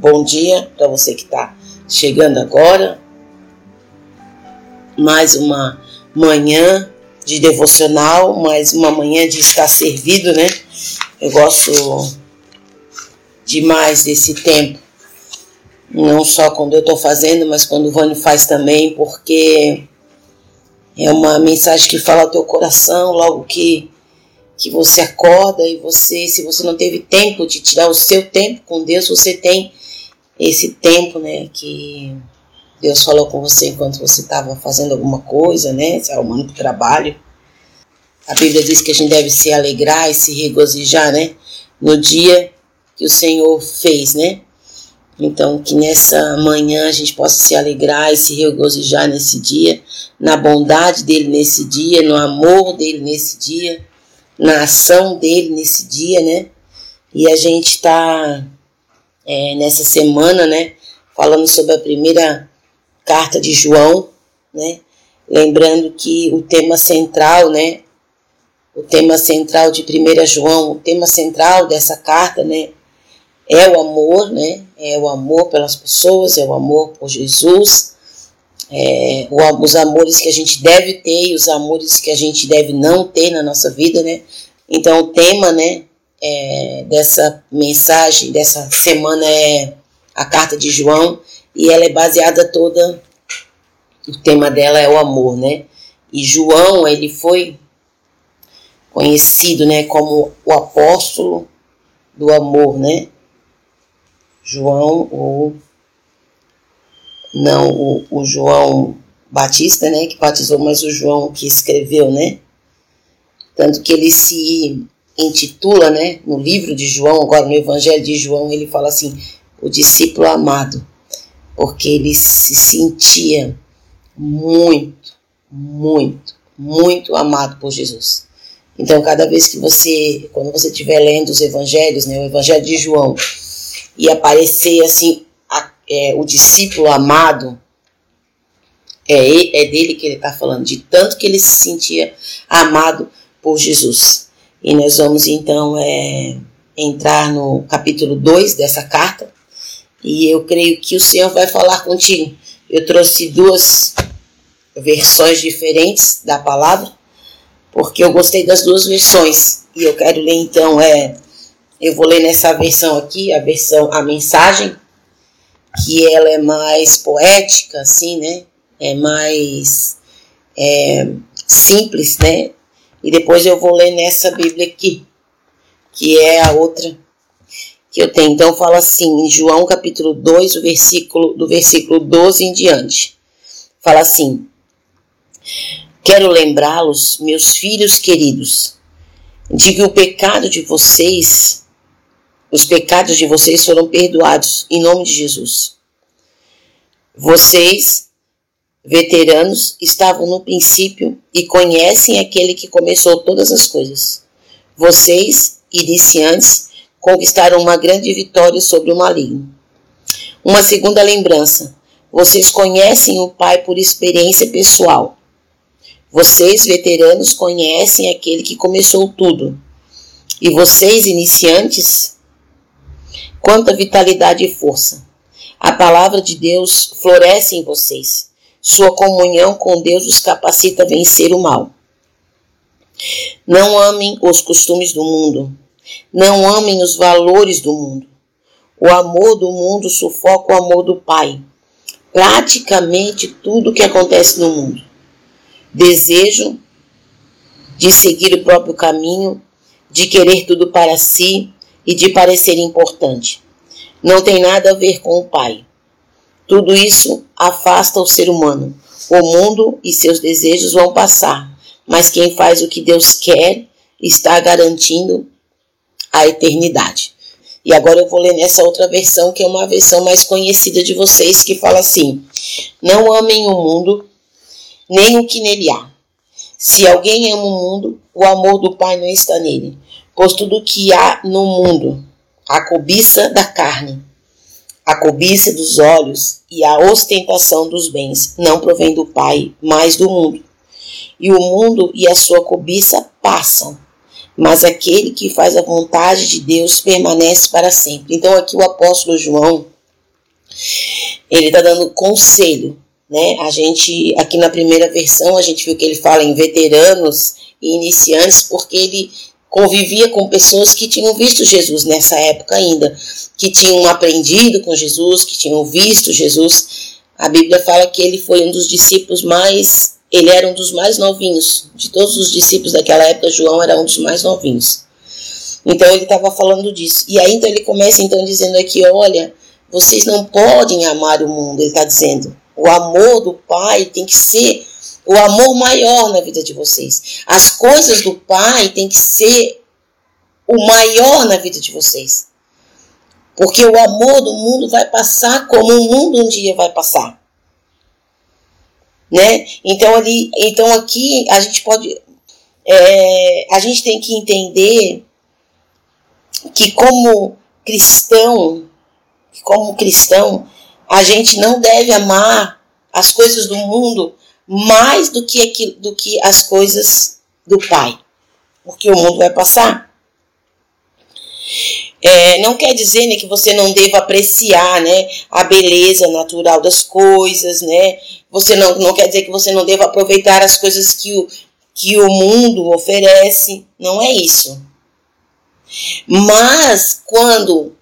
Bom dia para você que está chegando agora. Mais uma manhã de devocional, mais uma manhã de estar servido, né? Eu gosto demais desse tempo. Não só quando eu estou fazendo, mas quando o Vânio faz também, porque é uma mensagem que fala ao teu coração logo que que você acorda e você, se você não teve tempo de tirar o seu tempo com Deus, você tem esse tempo, né, que Deus falou com você enquanto você estava fazendo alguma coisa, né, se arrumando para o trabalho. A Bíblia diz que a gente deve se alegrar e se regozijar, né, no dia que o Senhor fez, né. Então, que nessa manhã a gente possa se alegrar e se regozijar nesse dia, na bondade dele nesse dia, no amor dele nesse dia na ação dele nesse dia, né? E a gente está é, nessa semana, né? Falando sobre a primeira carta de João, né? Lembrando que o tema central, né? O tema central de 1 João, o tema central dessa carta, né? É o amor, né? É o amor pelas pessoas, é o amor por Jesus, é, os amores que a gente deve ter e os amores que a gente deve não ter na nossa vida, né? Então, o tema, né, é, dessa mensagem, dessa semana é a carta de João e ela é baseada toda, o tema dela é o amor, né? E João, ele foi conhecido, né, como o apóstolo do amor, né? João, ou não o, o João Batista, né, que batizou, mas o João que escreveu, né? Tanto que ele se intitula, né, no livro de João, agora no Evangelho de João, ele fala assim: o discípulo amado, porque ele se sentia muito, muito, muito amado por Jesus. Então, cada vez que você, quando você estiver lendo os evangelhos, né, o evangelho de João, e aparecer assim é, o discípulo amado, é, é dele que ele está falando, de tanto que ele se sentia amado por Jesus. E nós vamos então é, entrar no capítulo 2 dessa carta, e eu creio que o Senhor vai falar contigo. Eu trouxe duas versões diferentes da palavra, porque eu gostei das duas versões, e eu quero ler então, é, eu vou ler nessa versão aqui, a versão, a mensagem, que ela é mais poética, assim, né? É mais é, simples, né? E depois eu vou ler nessa Bíblia aqui, que é a outra que eu tenho. Então fala assim, em João capítulo 2, o versículo, do versículo 12 em diante. Fala assim: Quero lembrá-los, meus filhos queridos, de que o pecado de vocês os pecados de vocês foram perdoados em nome de Jesus. Vocês, veteranos, estavam no princípio e conhecem aquele que começou todas as coisas. Vocês, iniciantes, conquistaram uma grande vitória sobre o maligno. Uma segunda lembrança: vocês conhecem o Pai por experiência pessoal. Vocês, veteranos, conhecem aquele que começou tudo. E vocês, iniciantes, Quanta vitalidade e força! A palavra de Deus floresce em vocês. Sua comunhão com Deus os capacita a vencer o mal. Não amem os costumes do mundo. Não amem os valores do mundo. O amor do mundo sufoca o amor do Pai. Praticamente tudo que acontece no mundo. Desejo de seguir o próprio caminho, de querer tudo para si, e de parecer importante. Não tem nada a ver com o Pai. Tudo isso afasta o ser humano. O mundo e seus desejos vão passar, mas quem faz o que Deus quer está garantindo a eternidade. E agora eu vou ler nessa outra versão, que é uma versão mais conhecida de vocês, que fala assim: Não amem o mundo, nem o que nele há. Se alguém ama o mundo, o amor do Pai não está nele pois tudo que há no mundo, a cobiça da carne, a cobiça dos olhos e a ostentação dos bens, não provém do Pai, mas do mundo. E o mundo e a sua cobiça passam, mas aquele que faz a vontade de Deus permanece para sempre. Então aqui o apóstolo João ele está dando conselho, né? A gente aqui na primeira versão a gente viu que ele fala em veteranos e iniciantes porque ele convivia com pessoas que tinham visto Jesus nessa época ainda, que tinham aprendido com Jesus, que tinham visto Jesus. A Bíblia fala que ele foi um dos discípulos mais, ele era um dos mais novinhos. De todos os discípulos daquela época, João era um dos mais novinhos. Então ele estava falando disso. E aí então ele começa então dizendo aqui, olha, vocês não podem amar o mundo, ele está dizendo. O amor do Pai tem que ser o amor maior na vida de vocês. As coisas do Pai tem que ser o maior na vida de vocês. Porque o amor do mundo vai passar como o mundo um dia vai passar. Né? Então ali, então aqui a gente pode é, a gente tem que entender que como cristão, como cristão, a gente não deve amar as coisas do mundo mais do que, aquilo, do que as coisas do Pai. Porque o mundo vai passar. É, não quer dizer né, que você não deva apreciar né, a beleza natural das coisas, né? Você não, não quer dizer que você não deva aproveitar as coisas que o, que o mundo oferece. Não é isso. Mas quando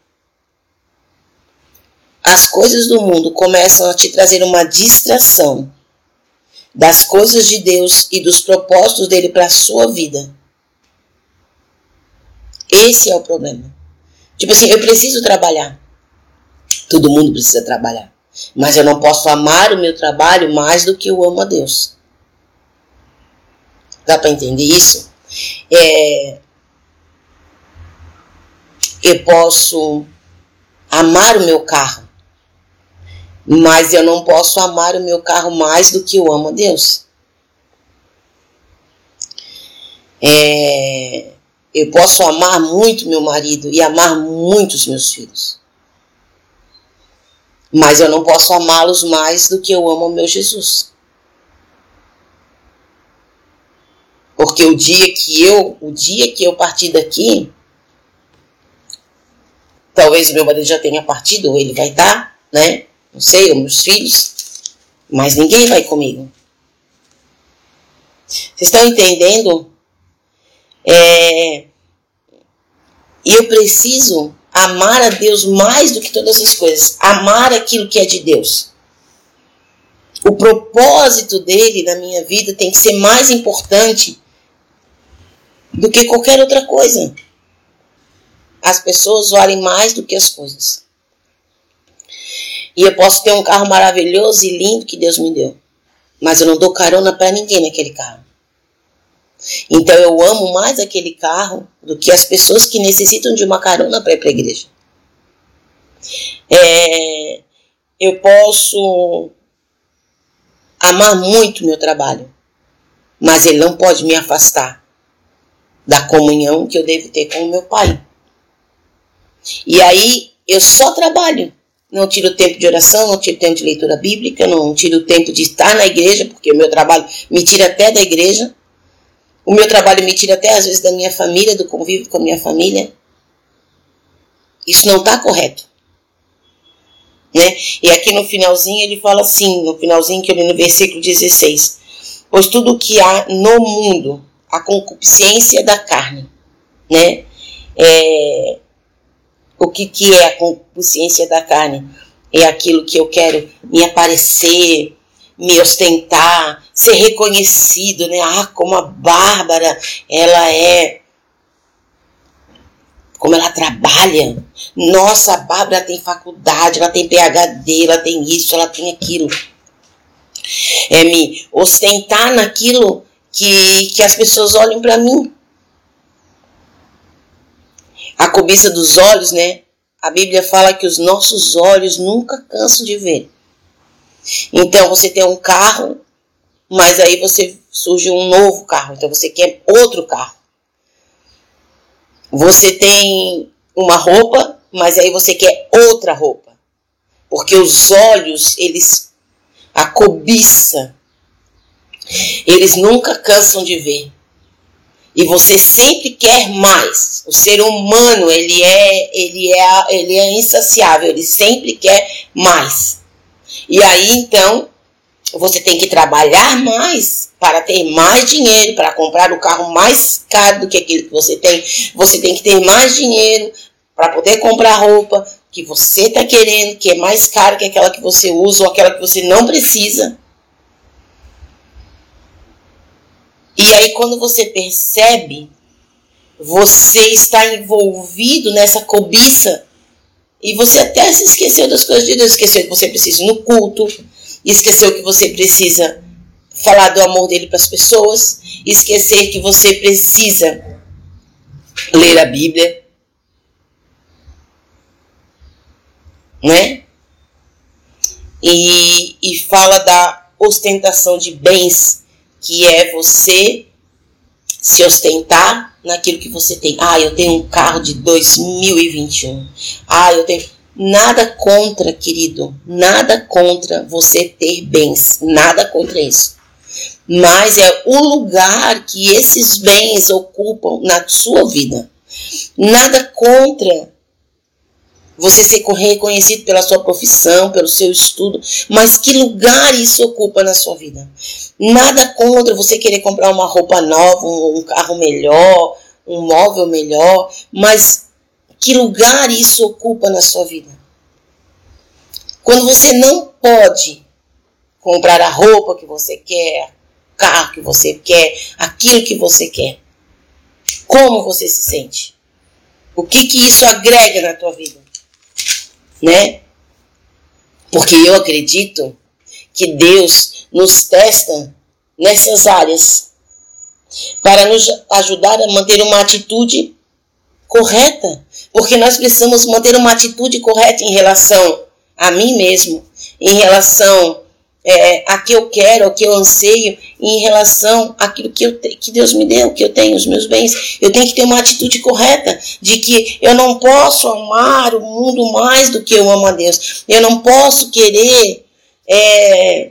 as coisas do mundo começam a te trazer uma distração das coisas de Deus e dos propósitos dele para a sua vida. Esse é o problema. Tipo assim, eu preciso trabalhar. Todo mundo precisa trabalhar. Mas eu não posso amar o meu trabalho mais do que eu amo a Deus. Dá para entender isso? É, eu posso amar o meu carro mas eu não posso amar o meu carro mais do que eu amo a Deus. É, eu posso amar muito meu marido e amar muito os meus filhos. Mas eu não posso amá-los mais do que eu amo o meu Jesus. Porque o dia que eu, o dia que eu partir daqui, talvez o meu marido já tenha partido, ou ele vai estar, né? Não sei, os meus filhos, mas ninguém vai comigo. Vocês estão entendendo? É, eu preciso amar a Deus mais do que todas as coisas, amar aquilo que é de Deus. O propósito dele na minha vida tem que ser mais importante do que qualquer outra coisa. As pessoas valem mais do que as coisas. E eu posso ter um carro maravilhoso e lindo que Deus me deu. Mas eu não dou carona para ninguém naquele carro. Então eu amo mais aquele carro do que as pessoas que necessitam de uma carona para ir para a igreja. É, eu posso amar muito meu trabalho, mas ele não pode me afastar da comunhão que eu devo ter com o meu pai. E aí eu só trabalho não tiro tempo de oração, não tiro tempo de leitura bíblica, não tiro tempo de estar na igreja, porque o meu trabalho me tira até da igreja. O meu trabalho me tira até às vezes da minha família, do convívio com a minha família. Isso não está correto. Né? E aqui no finalzinho ele fala assim, no finalzinho que eu li no versículo 16: Pois tudo o que há no mundo, a concupiscência da carne, né? É, o que, que é a consciência da carne? É aquilo que eu quero me aparecer, me ostentar, ser reconhecido, né? Ah, como a Bárbara, ela é. Como ela trabalha. Nossa, a Bárbara tem faculdade, ela tem PhD, ela tem isso, ela tem aquilo. É me ostentar naquilo que, que as pessoas olham para mim a cobiça dos olhos, né? A Bíblia fala que os nossos olhos nunca cansam de ver. Então você tem um carro, mas aí você surge um novo carro, então você quer outro carro. Você tem uma roupa, mas aí você quer outra roupa. Porque os olhos, eles a cobiça, eles nunca cansam de ver. E você sempre quer mais. O ser humano, ele é, ele é, ele é insaciável, ele sempre quer mais. E aí, então, você tem que trabalhar mais para ter mais dinheiro, para comprar o carro mais caro do que aquele que você tem. Você tem que ter mais dinheiro para poder comprar roupa que você está querendo, que é mais caro que aquela que você usa ou aquela que você não precisa. E aí, quando você percebe, você está envolvido nessa cobiça e você até se esqueceu das coisas de Deus, esqueceu que você precisa ir no culto, esqueceu que você precisa falar do amor dele para as pessoas, esquecer que você precisa ler a Bíblia, né? E, e fala da ostentação de bens que é você se ostentar naquilo que você tem. Ah, eu tenho um carro de 2021. Ah, eu tenho. Nada contra, querido, nada contra você ter bens, nada contra isso. Mas é o lugar que esses bens ocupam na sua vida. Nada contra você ser reconhecido pela sua profissão, pelo seu estudo, mas que lugar isso ocupa na sua vida? Nada contra você querer comprar uma roupa nova, um, carro melhor, um móvel melhor, mas que lugar isso ocupa na sua vida? Quando você não pode comprar a roupa que você quer, o carro que você quer, aquilo que você quer, como você se sente? O que que isso agrega na tua vida? Né? Porque eu acredito que Deus nos testa nessas áreas para nos ajudar a manter uma atitude correta, porque nós precisamos manter uma atitude correta em relação a mim mesmo, em relação é, a que eu quero, a que eu anseio em relação àquilo que, eu, que Deus me deu, que eu tenho, os meus bens. Eu tenho que ter uma atitude correta de que eu não posso amar o mundo mais do que eu amo a Deus. Eu não posso querer é,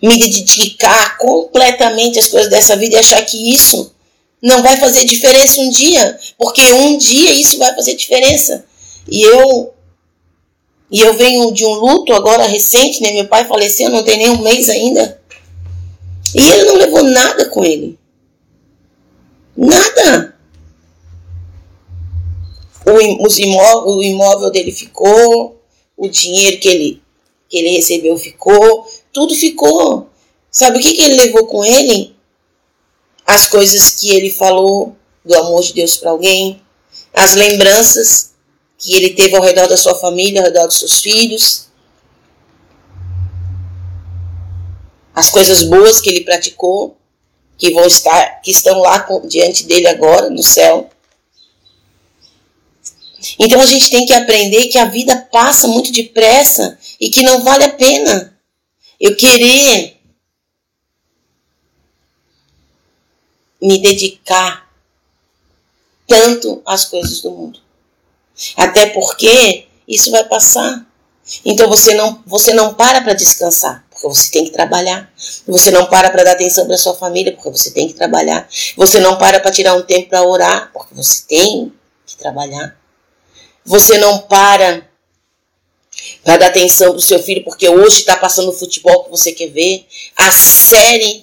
me dedicar completamente às coisas dessa vida e achar que isso não vai fazer diferença um dia, porque um dia isso vai fazer diferença. E eu e eu venho de um luto agora recente, né? Meu pai faleceu, não tem nem um mês ainda. E ele não levou nada com ele. Nada. O, os imóvel, o imóvel dele ficou, o dinheiro que ele, que ele recebeu ficou, tudo ficou. Sabe o que, que ele levou com ele? As coisas que ele falou do amor de Deus para alguém, as lembranças que ele teve ao redor da sua família, ao redor dos seus filhos, as coisas boas que ele praticou, que vão estar, que estão lá diante dele agora no céu. Então a gente tem que aprender que a vida passa muito depressa e que não vale a pena eu querer me dedicar tanto às coisas do mundo. Até porque isso vai passar. Então você não, você não para para descansar, porque você tem que trabalhar. Você não para para dar atenção para sua família, porque você tem que trabalhar. Você não para para tirar um tempo para orar, porque você tem que trabalhar. Você não para para dar atenção para o seu filho, porque hoje está passando o futebol que você quer ver. A série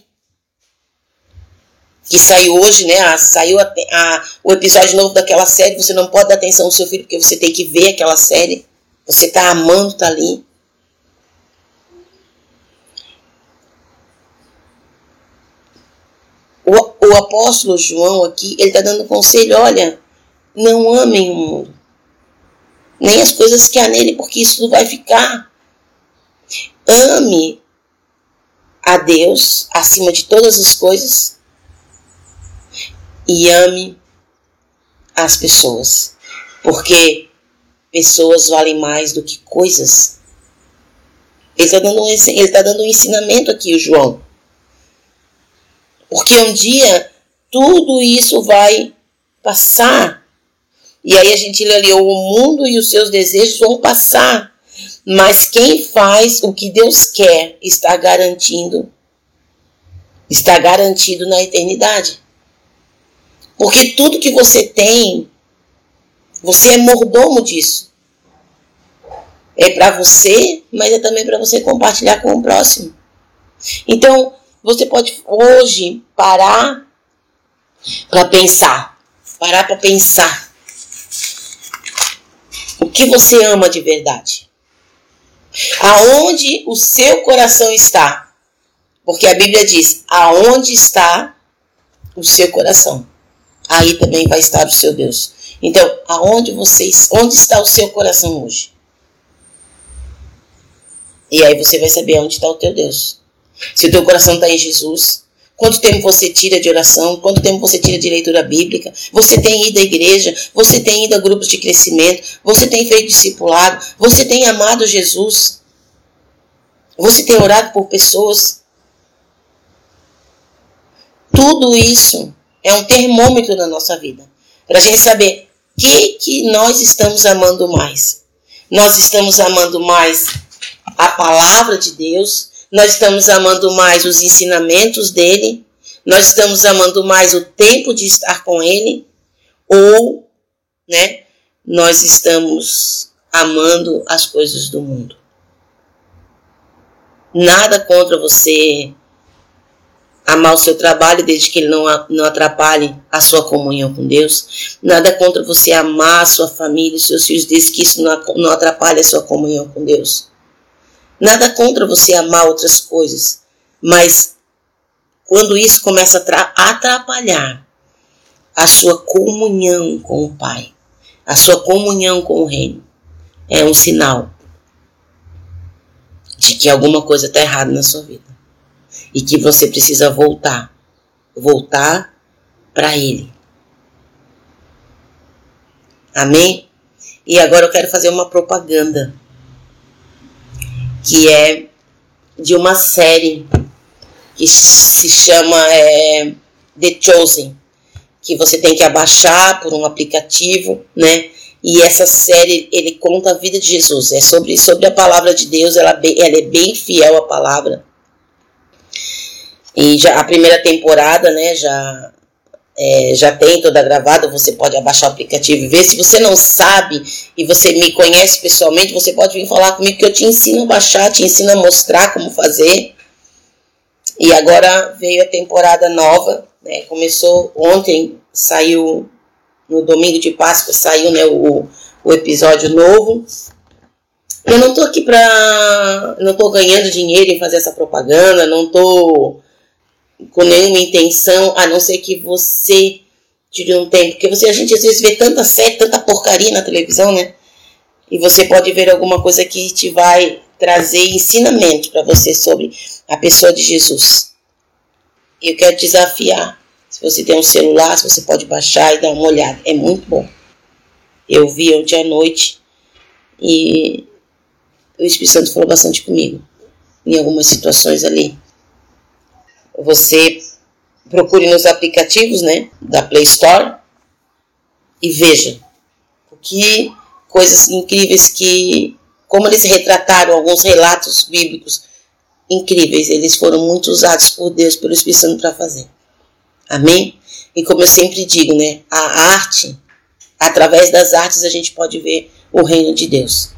que saiu hoje, né? A, saiu a, a, o episódio novo daquela série. Você não pode dar atenção ao seu filho porque você tem que ver aquela série. Você está amando, tá ali. O, o apóstolo João aqui, ele está dando conselho: olha, não amem o mundo, nem as coisas que há nele, porque isso não vai ficar. Ame a Deus acima de todas as coisas e ame as pessoas, porque pessoas valem mais do que coisas. Ele está dando, um, ele tá dando um ensinamento aqui, o João. Porque um dia tudo isso vai passar. E aí a gente lê ali, o mundo e os seus desejos vão passar. Mas quem faz o que Deus quer está garantindo está garantido na eternidade. Porque tudo que você tem, você é mordomo disso. É para você, mas é também para você compartilhar com o próximo. Então, você pode hoje parar para pensar. Parar para pensar. O que você ama de verdade? Aonde o seu coração está? Porque a Bíblia diz: aonde está o seu coração? Aí também vai estar o seu Deus. Então, aonde vocês, onde está o seu coração hoje? E aí você vai saber onde está o teu Deus. Se o teu coração está em Jesus, quanto tempo você tira de oração, quanto tempo você tira de leitura bíblica, você tem ido à igreja, você tem ido a grupos de crescimento, você tem feito discipulado, você tem amado Jesus, você tem orado por pessoas. Tudo isso é um termômetro na nossa vida, para a gente saber o que, que nós estamos amando mais. Nós estamos amando mais a palavra de Deus, nós estamos amando mais os ensinamentos dele, nós estamos amando mais o tempo de estar com ele, ou, né, nós estamos amando as coisas do mundo. Nada contra você amar o seu trabalho, desde que ele não, não atrapalhe a sua comunhão com Deus. Nada contra você amar a sua família, os seus filhos, desde que isso não, não atrapalhe a sua comunhão com Deus. Nada contra você amar outras coisas, mas quando isso começa a atrapalhar a sua comunhão com o Pai, a sua comunhão com o Reino, é um sinal de que alguma coisa está errada na sua vida e que você precisa voltar, voltar para Ele. Amém? E agora eu quero fazer uma propaganda que é de uma série que se chama é, The Chosen, que você tem que abaixar por um aplicativo, né? E essa série ele conta a vida de Jesus, é sobre, sobre a palavra de Deus, ela, ela é bem fiel à palavra. E já a primeira temporada, né, já é, já tem toda gravada, você pode abaixar o aplicativo e ver. Se você não sabe e você me conhece pessoalmente, você pode vir falar comigo que eu te ensino a baixar, te ensino a mostrar como fazer. E agora veio a temporada nova, né? Começou ontem, saiu no domingo de Páscoa, saiu né, o, o episódio novo. Eu não tô aqui pra. Não tô ganhando dinheiro em fazer essa propaganda, não tô com nenhuma intenção, a não ser que você tire um tempo. Porque você, a gente às vezes vê tanta série, tanta porcaria na televisão, né? E você pode ver alguma coisa que te vai trazer ensinamento para você sobre a pessoa de Jesus. Eu quero desafiar. Se você tem um celular, você pode baixar e dar uma olhada. É muito bom. Eu vi ontem à noite e o Espírito Santo falou bastante comigo em algumas situações ali você procure nos aplicativos né, da Play Store e veja que coisas incríveis que, como eles retrataram alguns relatos bíblicos incríveis, eles foram muito usados por Deus, pelo Espírito Santo para fazer. Amém? E como eu sempre digo, né, a arte, através das artes a gente pode ver o reino de Deus.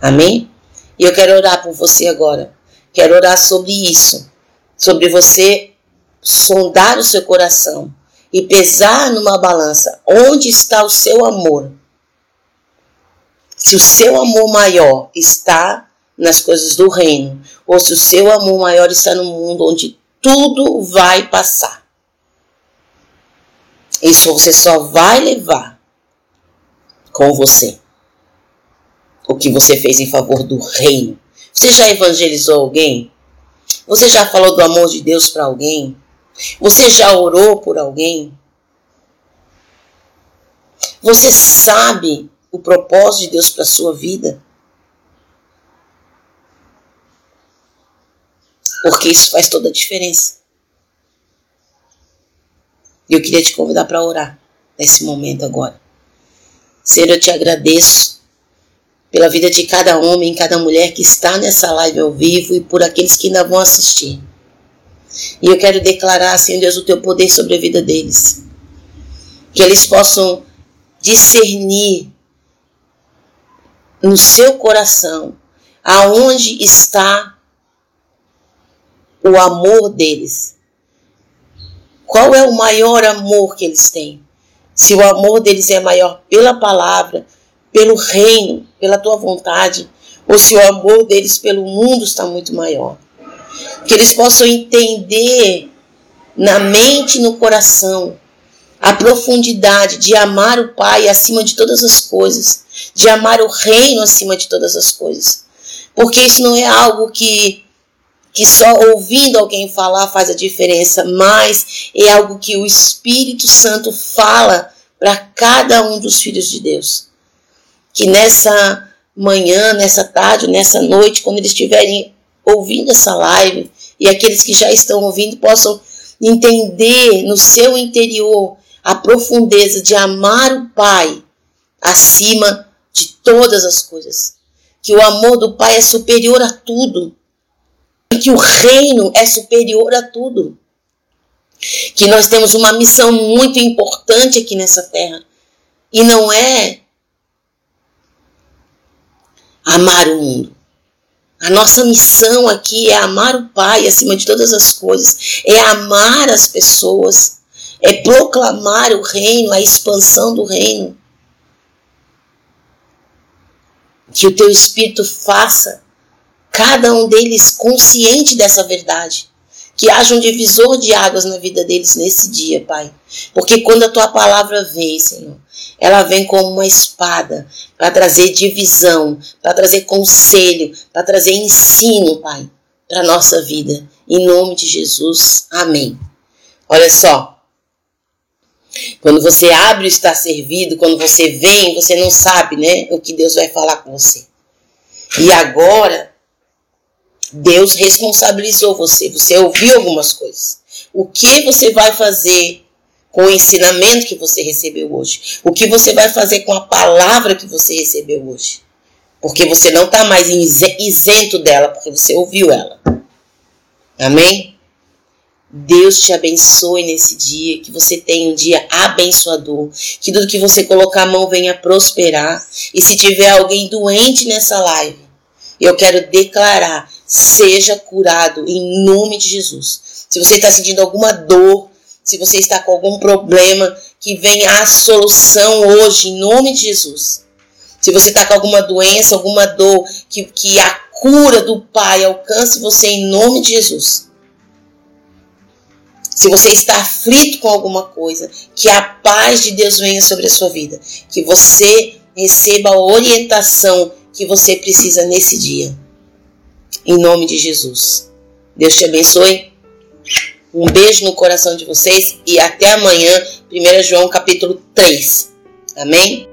Amém? E eu quero orar por você agora. Quero orar sobre isso sobre você sondar o seu coração e pesar numa balança onde está o seu amor. Se o seu amor maior está nas coisas do reino, ou se o seu amor maior está no mundo onde tudo vai passar. Isso você só vai levar com você o que você fez em favor do reino. Você já evangelizou alguém? Você já falou do amor de Deus para alguém? Você já orou por alguém? Você sabe o propósito de Deus para sua vida? Porque isso faz toda a diferença. E eu queria te convidar para orar nesse momento agora. Senhor, eu te agradeço pela vida de cada homem cada mulher que está nessa live ao vivo e por aqueles que ainda vão assistir. E eu quero declarar, Senhor Deus, o teu poder sobre a vida deles. Que eles possam discernir no seu coração aonde está o amor deles. Qual é o maior amor que eles têm? Se o amor deles é maior pela palavra, pelo reino, pela tua vontade, ou se o amor deles pelo mundo está muito maior. Que eles possam entender na mente e no coração a profundidade de amar o Pai acima de todas as coisas, de amar o reino acima de todas as coisas. Porque isso não é algo que que só ouvindo alguém falar faz a diferença, mas é algo que o Espírito Santo fala para cada um dos filhos de Deus. Que nessa manhã, nessa tarde, nessa noite, quando eles estiverem ouvindo essa live e aqueles que já estão ouvindo possam entender no seu interior a profundeza de amar o Pai acima de todas as coisas. Que o amor do Pai é superior a tudo. Que o reino é superior a tudo. Que nós temos uma missão muito importante aqui nessa terra. E não é amar o mundo. A nossa missão aqui é amar o Pai acima de todas as coisas, é amar as pessoas, é proclamar o reino, a expansão do reino. Que o teu espírito faça cada um deles consciente dessa verdade. Que haja um divisor de águas na vida deles nesse dia, Pai. Porque quando a tua palavra vem, Senhor, ela vem como uma espada para trazer divisão, para trazer conselho, para trazer ensino, Pai, para a nossa vida. Em nome de Jesus. Amém. Olha só. Quando você abre o estar servido, quando você vem, você não sabe, né, o que Deus vai falar com você. E agora, Deus responsabilizou você. Você ouviu algumas coisas. O que você vai fazer com o ensinamento que você recebeu hoje? O que você vai fazer com a palavra que você recebeu hoje? Porque você não está mais isento dela, porque você ouviu ela. Amém? Deus te abençoe nesse dia, que você tenha um dia abençoador, que tudo que você colocar a mão venha prosperar. E se tiver alguém doente nessa live, eu quero declarar: seja curado em nome de Jesus. Se você está sentindo alguma dor, se você está com algum problema, que venha a solução hoje, em nome de Jesus. Se você está com alguma doença, alguma dor, que, que a cura do Pai alcance você em nome de Jesus. Se você está aflito com alguma coisa, que a paz de Deus venha sobre a sua vida. Que você receba a orientação que você precisa nesse dia. Em nome de Jesus. Deus te abençoe. Um beijo no coração de vocês e até amanhã, 1 João capítulo 3. Amém?